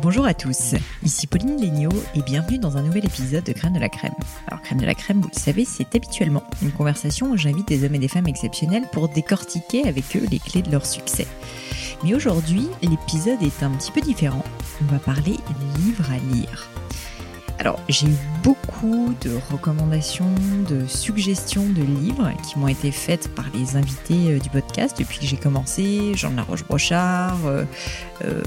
Bonjour à tous, ici Pauline Legnaud et bienvenue dans un nouvel épisode de Crème de la Crème. Alors Crème de la Crème, vous le savez, c'est habituellement une conversation où j'invite des hommes et des femmes exceptionnels pour décortiquer avec eux les clés de leur succès. Mais aujourd'hui, l'épisode est un petit peu différent. On va parler livres à lire. Alors, j'ai eu beaucoup de recommandations, de suggestions de livres qui m'ont été faites par les invités euh, du podcast depuis que j'ai commencé. Jean de la Roche-Brochard, euh, euh,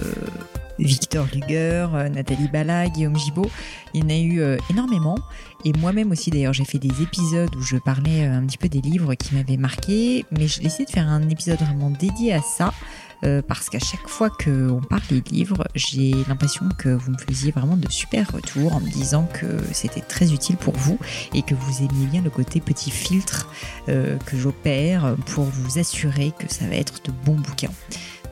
Victor Luger, Nathalie Bala, Guillaume Gibaud. Il y en a eu énormément. Et moi-même aussi, d'ailleurs, j'ai fait des épisodes où je parlais un petit peu des livres qui m'avaient marqué. Mais j'ai essayé de faire un épisode vraiment dédié à ça. Euh, parce qu'à chaque fois qu'on parle des livres, j'ai l'impression que vous me faisiez vraiment de super retours en me disant que c'était très utile pour vous et que vous aimiez bien le côté petit filtre euh, que j'opère pour vous assurer que ça va être de bons bouquins.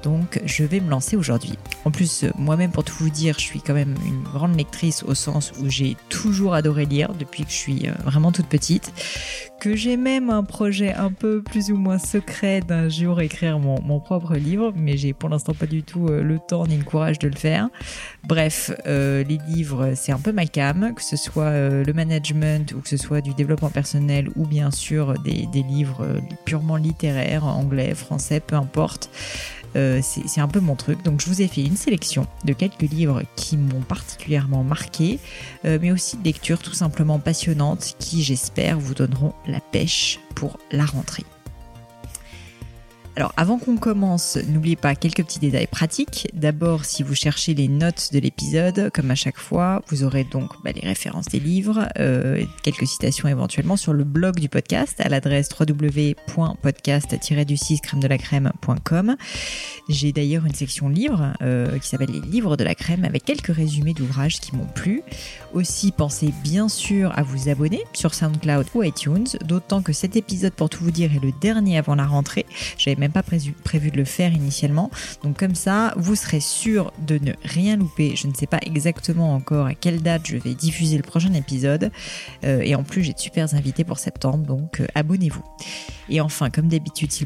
Donc je vais me lancer aujourd'hui. En plus, moi-même, pour tout vous dire, je suis quand même une grande lectrice au sens où j'ai toujours adoré lire depuis que je suis euh, vraiment toute petite. Que j'ai même un projet un peu plus ou moins secret d'un jour écrire mon, propre livre, mais j'ai pour l'instant pas du tout euh, le temps ni le courage de le faire. Bref, euh, les livres, c'est un peu ma cam, que ce soit le management ou que ce soit du développement personnel ou bien sûr des livres purement littéraires, anglais, français, peu importe. Euh, c'est un peu mon truc. Donc je vous ai fait une sélection de quelques livres qui m'ont particulièrement marqué, euh, mais aussi de lectures tout simplement passionnantes qui j'espère vous donneront la pêche pour la rentrée. Alors avant qu'on commence, n'oubliez pas quelques petits détails pratiques. D'abord, si vous cherchez les notes de l'épisode, comme à chaque fois, vous aurez donc bah, les références des livres, euh, quelques citations éventuellement sur le blog du podcast à l'adresse www.podcast-du6 crème de la crème.com. J'ai d'ailleurs une section livres euh, qui s'appelle les livres de la crème avec quelques résumés d'ouvrages qui m'ont plu. Aussi, pensez bien sûr à vous abonner sur SoundCloud ou iTunes, d'autant que cet épisode, pour tout vous dire, est le dernier avant la rentrée. Pas prévu, de le faire initialement. Donc comme ça, vous serez sûr de ne rien louper. Je ne sais pas exactement encore à quelle date je vais diffuser le prochain épisode. Euh, et en plus, j'ai de super invités pour septembre, donc euh, abonnez-vous. Et enfin, comme d'habitude, si,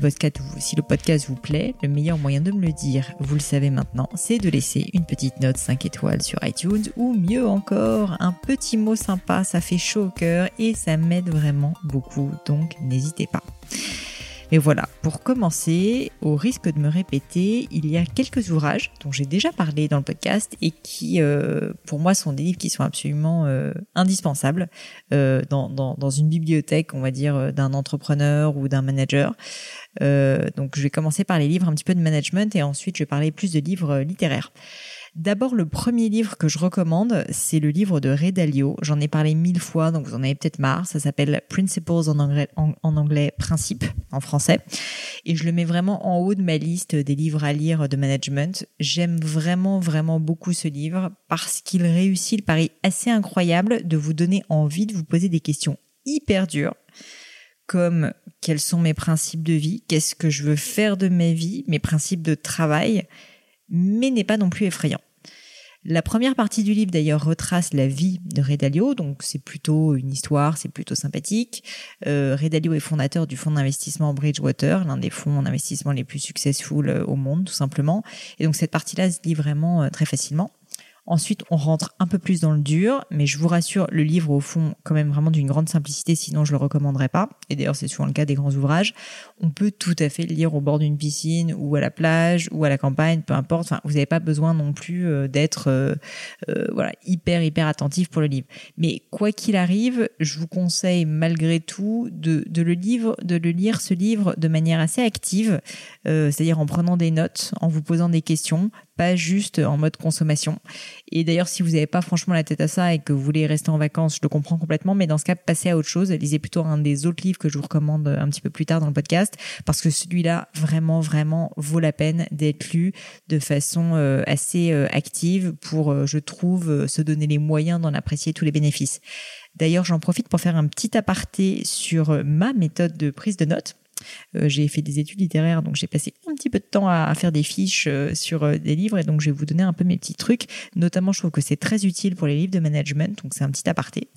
si, le podcast vous plaît, le meilleur moyen de me le dire, vous le savez maintenant, c'est de laisser une petite note 5 étoiles sur iTunes ou mieux encore, un petit mot sympa, ça fait chaud au cœur et ça m'aide vraiment beaucoup, donc n'hésitez pas. Et voilà, pour commencer, au risque de me répéter, il y a quelques ouvrages dont j'ai déjà parlé dans le podcast et qui, euh, pour moi, sont des livres qui sont absolument euh, indispensables euh, dans, dans, dans, une bibliothèque, on va dire, d'un entrepreneur ou d'un manager. donc, je vais commencer par les livres un petit peu de management et ensuite, je vais parler plus de livres littéraires. D'abord, le premier livre que je recommande, c'est le livre de Ray Dalio. J'en ai parlé mille fois, donc vous en avez peut-être marre. Ça s'appelle Principles en anglais, en, Principes en français. Et je le mets vraiment en haut de ma liste des livres à lire de management. J'aime vraiment, vraiment beaucoup ce livre parce qu'il réussit le pari assez incroyable de vous donner envie de vous poser des questions hyper dures comme quels sont mes principes de vie, qu'est-ce que je veux faire de ma vie, mes principes de travail, mais n'est pas non plus effrayant. La première partie du livre d'ailleurs retrace la vie de Redalio, donc c'est plutôt une histoire, c'est plutôt sympathique. Euh, Redalio est fondateur du fonds d'investissement Bridgewater, l'un des fonds d'investissement les plus successful euh, au monde tout simplement. Et donc cette partie-là se lit vraiment euh, très facilement. Ensuite, on rentre un peu plus dans le dur, mais je vous rassure, le livre au fond quand même vraiment d'une grande simplicité, sinon je le recommanderais pas. Et d'ailleurs, c'est souvent le cas des grands ouvrages. On peut tout à fait le lire au bord d'une piscine ou à la plage ou à la campagne, peu importe. Vous n'avez pas besoin non plus euh, d'être euh, euh, hyper hyper attentif pour le livre. Mais quoi qu'il arrive, je vous conseille malgré tout de le lire ce livre de manière assez active, c'est-à-dire en prenant des notes, en vous posant des questions, pas juste en mode consommation. Et d'ailleurs, si vous n'avez pas franchement la tête à ça et que vous voulez rester en vacances, je le comprends complètement, mais dans ce cas, passez à autre chose. Lisez plutôt un des autres livres que je vous recommande un petit peu plus tard dans le podcast, parce que celui-là, vraiment, vraiment vaut la peine d'être lu de façon euh, assez euh, active pour, euh, je trouve, se donner les moyens d'en apprécier tous les bénéfices. D'ailleurs, j'en profite pour faire un petit aparté sur ma méthode de prise de notes j'ai fait des études littéraires, donc j'ai passé un petit peu de temps à, faire des fiches euh, sur euh, des livres, et donc je vais vous donner un peu mes petits trucs. Notamment, je trouve que c'est très utile pour les livres de management, donc c'est un petit aparté.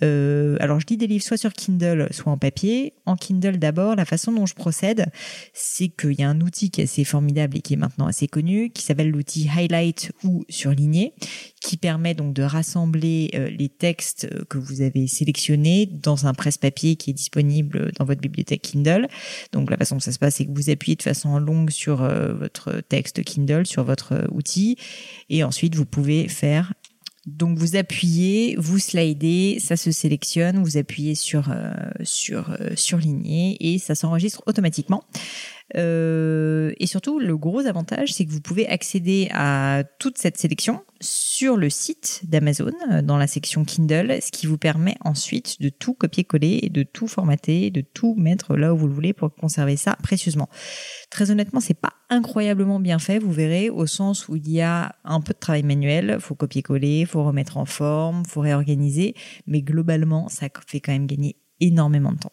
Alors, je lis des livres soit sur Kindle, soit en papier. En Kindle, d'abord, la façon dont je procède, c'est qu'il y a un outil qui est assez formidable et qui est maintenant assez connu, qui s'appelle l'outil Highlight ou Surligné, qui permet donc de rassembler les textes que vous avez sélectionnés dans un presse-papier qui est disponible dans votre bibliothèque Kindle. Donc la façon dont ça se passe, c'est que vous appuyez de façon longue sur euh, votre texte Kindle, sur votre euh, outil, et ensuite vous pouvez faire donc vous appuyez, vous slidez, ça se sélectionne, vous appuyez sur euh, sur surligner et ça s'enregistre automatiquement. Euh, et surtout, le gros avantage, c'est que vous pouvez accéder à toute cette sélection sur le site d'Amazon, euh, dans la section Kindle, ce qui vous permet ensuite de tout copier-coller et de tout formater, de tout mettre là où vous le voulez pour conserver ça précieusement. Très honnêtement, c'est pas incroyablement bien fait, vous verrez, au sens où il y a un peu de travail manuel, faut copier-coller, faut remettre en forme, faut réorganiser, mais globalement, ça fait quand même gagner énormément de temps.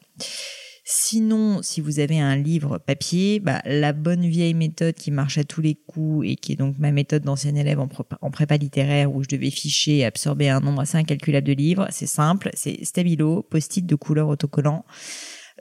Sinon, si vous avez un livre papier, bah, la bonne vieille méthode qui marche à tous les coups et qui est donc ma méthode d'ancien élève en, en, prépa littéraire où je devais ficher et absorber un nombre assez incalculable de livres, c'est simple, c'est stabilo, post-it de couleur autocollant.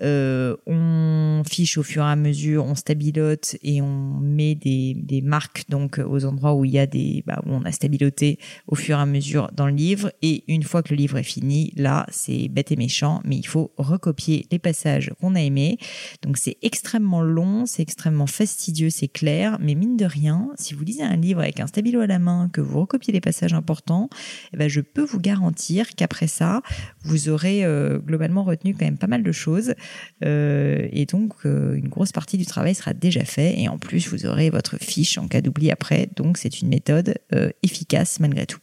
Euh, on fiche au fur et à mesure, on stabilote et on met des, des marques donc aux endroits où il y a des bah, où on a stabiloté au fur et à mesure dans le livre. Et une fois que le livre est fini, là c'est bête et méchant, mais il faut recopier les passages qu'on a aimés. Donc c'est extrêmement long, c'est extrêmement fastidieux, c'est clair, mais mine de rien, si vous lisez un livre avec un stabilo à la main, que vous recopiez les passages importants, eh ben je peux vous garantir qu'après ça, vous aurez euh, globalement retenu quand même pas mal de choses. Euh, et donc, euh, une grosse partie du travail sera déjà fait. Et en plus, vous aurez votre fiche en cas d'oubli après. Donc, c'est une méthode euh, efficace malgré tout.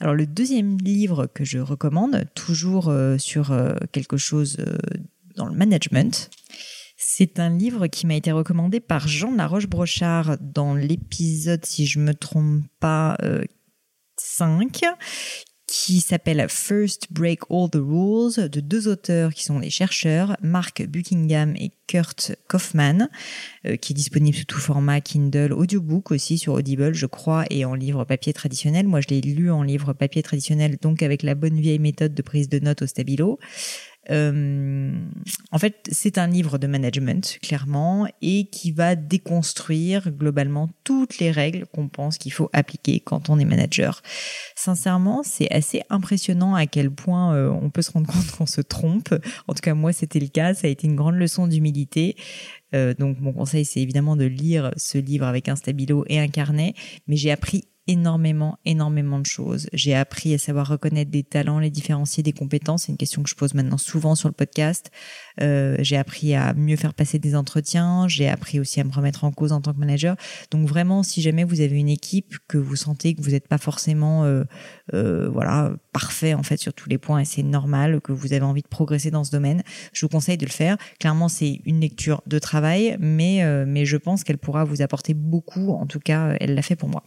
Alors, le deuxième livre que je recommande, toujours sur quelque chose dans le management, c'est un livre qui m'a été recommandé par Jean Laroche-Brochard dans l'épisode, si je me trompe pas, 5, qui s'appelle First Break All the Rules de deux auteurs qui sont des chercheurs, Mark Buckingham et Kurt Kaufman, euh, qui est disponible sous tout format Kindle, audiobook aussi sur Audible, je crois, et en livre papier traditionnel. Moi, je l'ai lu en livre papier traditionnel, donc avec la bonne vieille méthode de prise de notes au stabilo. Euh, en fait, c'est un livre de management, clairement, et qui va déconstruire globalement toutes les règles qu'on pense qu'il faut appliquer quand on est manager. Sincèrement, c'est assez impressionnant à quel point euh, on peut se rendre compte qu'on se trompe. En tout cas, moi, c'était le cas. Ça a été une grande leçon d'humilité. Euh, donc, mon conseil, c'est évidemment de lire ce livre avec un stabilo et un carnet. Mais j'ai appris énormément, énormément de choses. J'ai appris à savoir reconnaître des talents, les différencier des compétences. C'est une question que je pose maintenant souvent sur le podcast. Euh, j'ai appris à mieux faire passer des entretiens. J'ai appris aussi à me remettre en cause en tant que manager. Donc vraiment, si jamais vous avez une équipe que vous sentez que vous n'êtes pas forcément, euh, euh, voilà, parfait en fait sur tous les points et c'est normal que vous avez envie de progresser dans ce domaine, je vous conseille de le faire. Clairement, c'est une lecture de travail, mais mais je pense qu'elle pourra vous apporter beaucoup. En tout cas, elle l'a fait pour moi.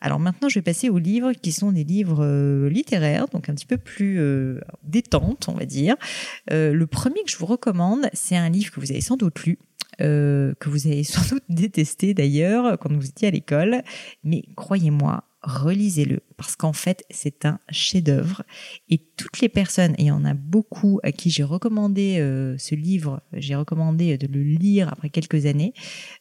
Alors maintenant, je vais passer aux livres qui sont des livres euh, littéraires, donc un petit peu plus euh, détente, on va dire. Euh, le premier que je vous recommande, c'est un livre que vous avez sans doute lu, que vous avez sans doute détesté d'ailleurs quand vous étiez à l'école, mais croyez-moi, relisez-le parce qu'en fait, c'est un chef-d'œuvre. Et toutes les personnes, et il y en a beaucoup à qui j'ai recommandé euh, ce livre, j'ai recommandé de le lire après quelques années,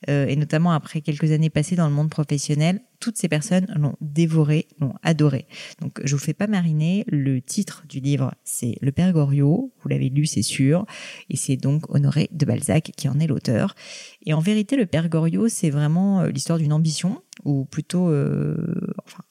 euh, et notamment après quelques années passées dans le monde professionnel, toutes ces personnes l'ont dévoré, l'ont adoré. Donc, je vous fais pas mariner. Le titre du livre, c'est Le Père Goriot. Vous l'avez lu, c'est sûr. Et c'est donc Honoré de Balzac qui en est l'auteur. Et en vérité, Le Père Goriot, c'est vraiment euh, l'histoire d'une ambition ou plutôt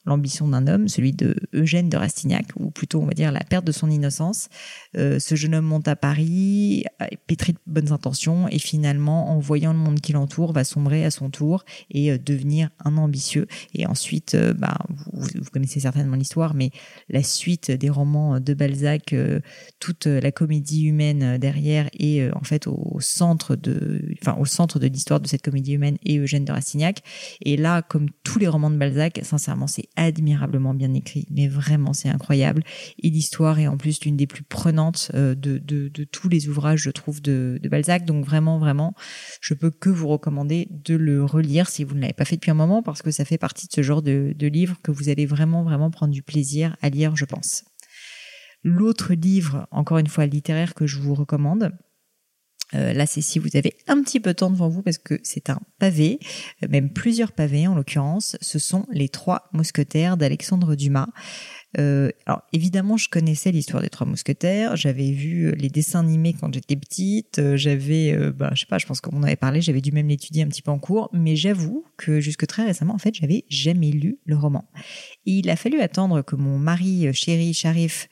l'ambition d'un homme, celui de Eugène de Rastignac, ou plutôt on va dire la perte de son innocence. Euh, ce jeune homme monte à Paris, pétri de bonnes intentions, et finalement, en voyant le monde qui l'entoure, va sombrer à son tour et euh, devenir un ambitieux. Et ensuite, euh, bah, vous, connaissez certainement l'histoire, mais la suite des romans de Balzac, euh, toute la comédie humaine derrière, et en fait au centre de, enfin au centre de l'histoire de cette comédie humaine est Eugène de Rastignac. Et là, comme tous les romans de Balzac, sincèrement, c'est admirablement bien écrit, mais vraiment, c'est incroyable. Et l'histoire est en plus l'une des plus prenantes euh, de, tous les ouvrages, je trouve, de, de, Balzac. Donc vraiment, vraiment, je peux que vous recommander de le relire si vous ne l'avez pas fait depuis un moment, parce que ça fait partie de ce genre de, de livre que vous allez vraiment, vraiment prendre du plaisir à lire, je pense. L'autre livre, encore une fois littéraire, que je vous recommande, euh, là, c'est si vous avez un petit peu de temps devant vous parce que c'est un pavé, euh, même plusieurs pavés en l'occurrence. Ce sont les trois mousquetaires d'Alexandre Dumas. Euh, alors évidemment, je connaissais l'histoire des Trois Mousquetaires. J'avais vu euh, les dessins animés quand j'étais petite. Euh, j'avais, euh, bah, je sais pas, je pense qu'on en avait parlé. J'avais dû même l'étudier un petit peu en cours. Mais j'avoue que jusque très récemment, en fait, j'avais jamais lu le roman. Il a fallu attendre que mon mari chéri Sharif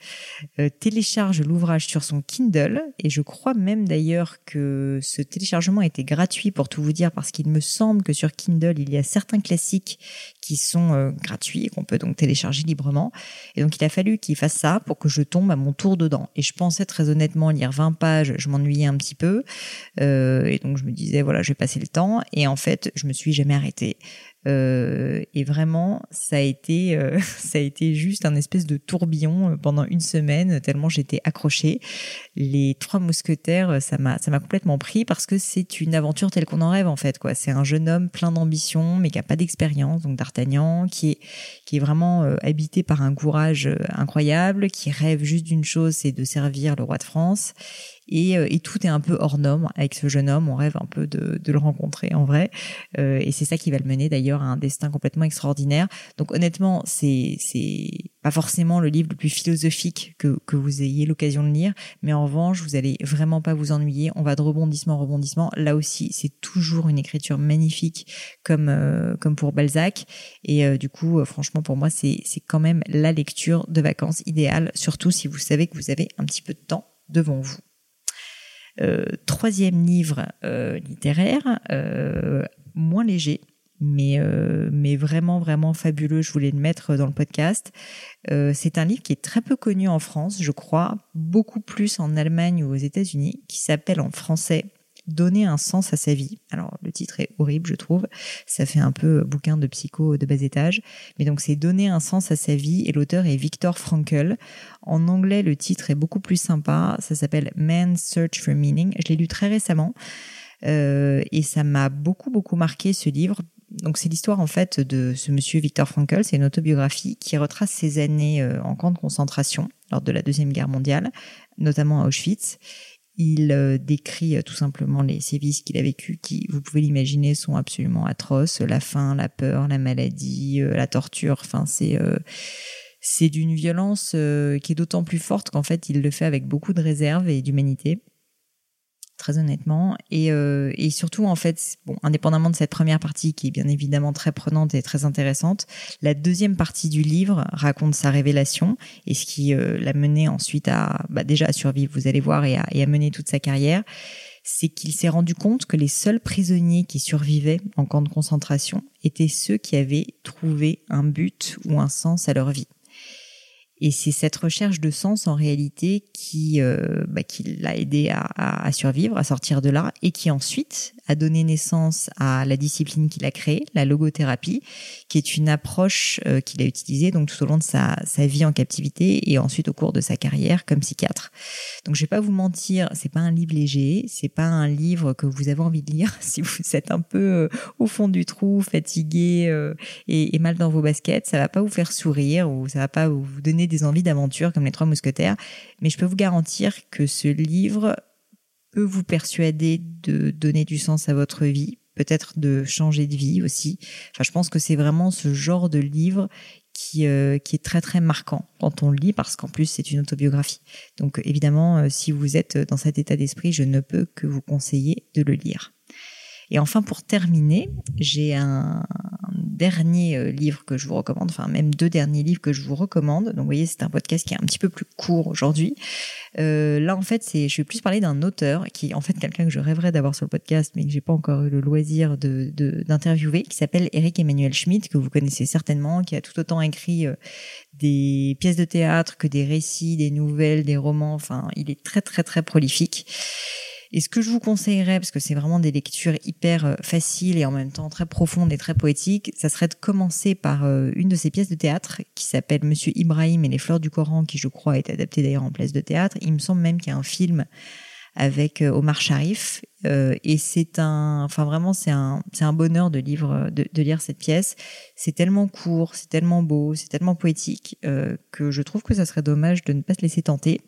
télécharge l'ouvrage sur son Kindle. Et je crois même d'ailleurs que ce téléchargement était gratuit pour tout vous dire parce qu'il me semble que sur Kindle, il y a certains classiques qui sont gratuits et qu'on peut donc télécharger librement. Et donc, il a fallu qu'il fasse ça pour que je tombe à mon tour dedans. Et je pensais très honnêtement lire 20 pages, je m'ennuyais un petit peu. Euh, et donc, je me disais, voilà, je vais passer le temps. Et en fait, je me suis jamais arrêtée. Euh, et vraiment, ça a été, euh, ça a été juste un espèce de tourbillon euh, pendant une semaine, tellement j'étais accrochée. Les Trois Mousquetaires, ça m'a, ça m'a complètement pris parce que c'est une aventure telle qu'on en rêve en fait. Quoi, c'est un jeune homme plein d'ambition, mais qui a pas d'expérience, donc qui est, qui est vraiment habité par un courage incroyable, qui rêve juste d'une chose, c'est de servir le roi de France et, euh, et, tout est un peu hors norme avec ce jeune homme. On rêve un peu de, de le rencontrer en vrai, euh, et c'est ça qui va le mener d'ailleurs à un destin complètement extraordinaire. Donc honnêtement, c'est pas forcément le livre le plus philosophique que que vous ayez l'occasion de lire, mais en revanche, vous allez vraiment pas vous ennuyer. On va de rebondissement en rebondissement. Là aussi, c'est toujours une écriture magnifique comme euh, comme pour Balzac, et euh, du coup, euh, franchement, pour moi, c'est quand même la lecture de vacances idéale, surtout si vous savez que vous avez un petit peu de temps devant vous. Euh, troisième livre euh, littéraire, euh, moins léger, mais mais vraiment vraiment fabuleux. Je voulais le mettre dans le podcast. c'est un livre qui est très peu connu en France, je crois, beaucoup plus en Allemagne ou aux États-Unis, qui s'appelle en français donner un sens à sa vie. Alors le titre est horrible, je trouve. Ça fait un peu bouquin de psycho de bas étage. Mais donc c'est donner un sens à sa vie et l'auteur est Viktor Frankl. En anglais, le titre est beaucoup plus sympa. Ça s'appelle Man's Search for Meaning. Je l'ai lu très récemment. Euh, et ça m'a beaucoup beaucoup marqué ce livre donc c'est l'histoire en fait de ce monsieur Viktor Frankl, c'est une autobiographie qui retrace ses années euh, en camp de concentration lors de la Deuxième Guerre mondiale, notamment à Auschwitz. Il euh, décrit euh, tout simplement les sévices qu'il a vécu, qui, vous pouvez l'imaginer, sont absolument atroces. La faim, la peur, la maladie, euh, la torture. Enfin, c'est c'est d'une violence qui est d'autant plus forte qu'en fait, il le fait avec beaucoup de réserve et d'humanité très honnêtement. Et, euh, et surtout, en fait, bon, indépendamment de cette première partie qui est bien évidemment très prenante et très intéressante, la deuxième partie du livre raconte sa révélation et ce qui euh, l'a mené ensuite à bah, déjà à survivre, vous allez voir, et et à mener toute sa carrière. C'est qu'il s'est rendu compte que les seuls prisonniers qui survivaient en camp de concentration étaient ceux qui avaient trouvé un but ou un sens à leur vie. Et c'est cette recherche de sens en réalité qui, euh, bah, l'a aidé à, survivre, à sortir de là, et qui ensuite a donné naissance à la discipline qu'il a créée, la logothérapie, qui est une approche euh, qu'il a utilisée donc tout au long de sa, vie en captivité et ensuite au cours de sa carrière comme psychiatre. Donc je vais pas vous mentir, c'est pas un livre léger, c'est pas un livre que vous avez envie de lire si vous êtes un peu euh, au fond du trou, fatigué euh, et, et, mal dans vos baskets. Ça va pas vous faire sourire ou ça va pas vous donner des envies d'aventure comme les trois mousquetaires. Mais je peux vous garantir que ce livre peut vous persuader de donner du sens à votre vie, peut-être de changer de vie aussi. Enfin, je pense que c'est vraiment ce genre de livre qui, euh, qui est très très marquant quand on le lit parce qu'en plus c'est une autobiographie. Donc évidemment, euh, si vous êtes dans cet état d'esprit, je ne peux que vous conseiller de le lire. Et enfin, pour terminer, j'ai un dernier euh, livre que je vous recommande, enfin même deux derniers livres que je vous recommande. Donc vous voyez, c'est un podcast qui est un petit peu plus court aujourd'hui. Euh, là, en fait, c'est, je vais plus parler d'un auteur qui est en fait quelqu'un que je rêverais d'avoir sur le podcast, mais que j'ai pas encore eu le loisir de, d'interviewer, qui s'appelle Eric Emmanuel Schmidt, que vous connaissez certainement, qui a tout autant écrit euh, des pièces de théâtre que des récits, des nouvelles, des romans. Enfin, il est très très très prolifique. Et ce que je vous conseillerais, parce que c'est vraiment des lectures hyper euh, faciles et en même temps très profondes et très poétiques, ça serait de commencer par euh, une de ces pièces de théâtre qui s'appelle Monsieur Ibrahim et les fleurs du Coran, qui je crois est adaptée d'ailleurs en pièce de théâtre. Il me semble même qu'il y a un film avec euh, Omar Sharif et c'est un enfin vraiment c'est un c'est un bonheur de lire cette pièce c'est tellement court c'est tellement beau c'est tellement poétique que je trouve que ça serait dommage de ne pas se laisser tenter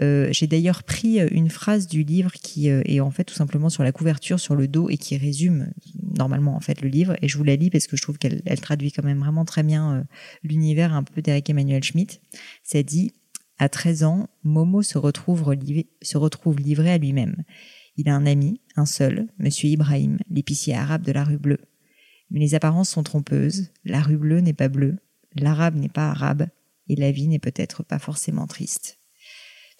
euh, j'ai d'ailleurs pris euh, une phrase du livre qui euh, est en fait tout simplement sur la couverture, sur le dos et qui résume normalement en fait le livre. Et je vous la lis parce que je trouve qu'elle elle traduit quand même vraiment très bien l'univers un peu d'Eric Emmanuel Schmitt. Ça dit à 13 ans, Momo se retrouve, se retrouve livré à lui-même. Il a un ami, un seul, Monsieur Ibrahim, l'épicier arabe de la rue bleue. Mais les apparences sont trompeuses. La rue bleue n'est pas bleue, l'arabe n'est pas arabe, et la vie n'est peut-être pas forcément triste.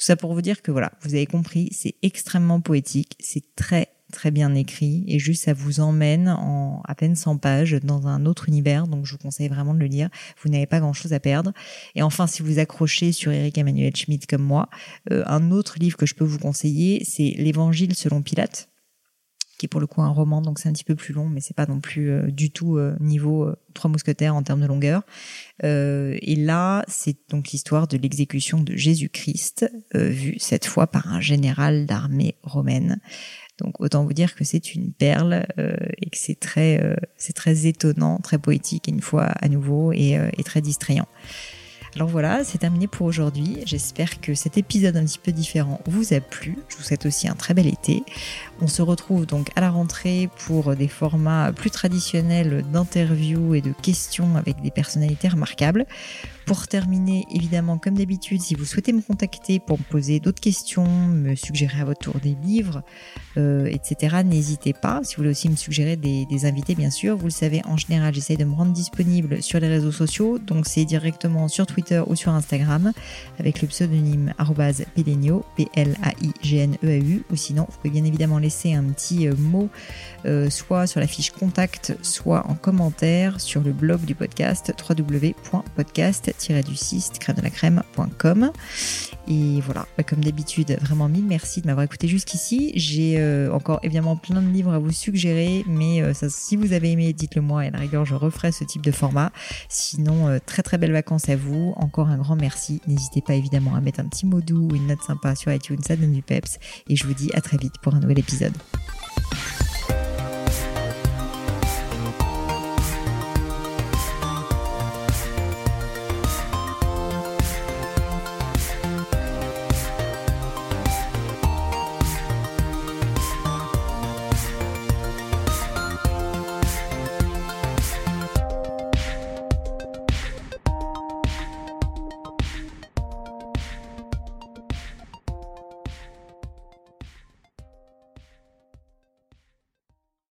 Tout ça pour vous dire que voilà, vous avez compris, c'est extrêmement poétique, c'est très très bien écrit et juste ça vous emmène en à peine 100 pages dans un autre univers donc je vous conseille vraiment de le lire. Vous n'avez pas grand chose à perdre. Et enfin si vous accrochez sur Eric Emmanuel Schmidt comme moi euh, un autre livre que je peux vous conseiller c'est l'évangile selon Pilate qui est pour le coup un roman, donc c'est un petit peu plus long, mais c'est pas non plus euh, du tout euh, niveau euh, Trois Mousquetaires en termes de longueur. et là, c'est donc l'histoire de l'exécution de Jésus-Christ, vue cette fois par un général d'armée romaine. Donc autant vous dire que c'est une perle et que c'est très, c'est très étonnant, très poétique une fois à nouveau et très distrayant. Alors voilà, c'est terminé pour aujourd'hui. J'espère que cet épisode un petit peu différent vous a plu. Je vous souhaite aussi un très bel été. On se retrouve donc à la rentrée pour des formats plus traditionnels d'interviews et de questions avec des personnalités remarquables. Pour terminer, évidemment, comme d'habitude, si vous souhaitez me contacter pour me poser d'autres questions, me suggérer à votre tour des livres, euh, etc., n'hésitez pas. Si vous voulez aussi me suggérer des, invités, bien sûr, vous le savez, en général, j'essaye de me rendre disponible sur les réseaux sociaux, donc c'est directement sur Twitter ou sur Instagram, avec le pseudonyme @pelenio, P-L-A-I-G-N-E-A-U, ou sinon, vous pouvez bien évidemment laisser un petit euh, mot, euh, soit sur la fiche contact, soit en commentaire sur le blog du podcast www.podcast du 6 crème de la crème.com. Et voilà, bah, comme d'habitude, vraiment mille merci de m'avoir écouté jusqu'ici. J'ai euh, encore évidemment plein de livres à vous suggérer, mais euh, ça, si vous avez aimé, dites-le moi et à la rigueur, je referai ce type de format. Sinon, euh, très très belles vacances à vous. Encore un grand merci. N'hésitez pas évidemment à mettre un petit mot doux ou une note sympa sur iTunes, ça donne du peps. Et je vous dis à très vite pour un nouvel épisode.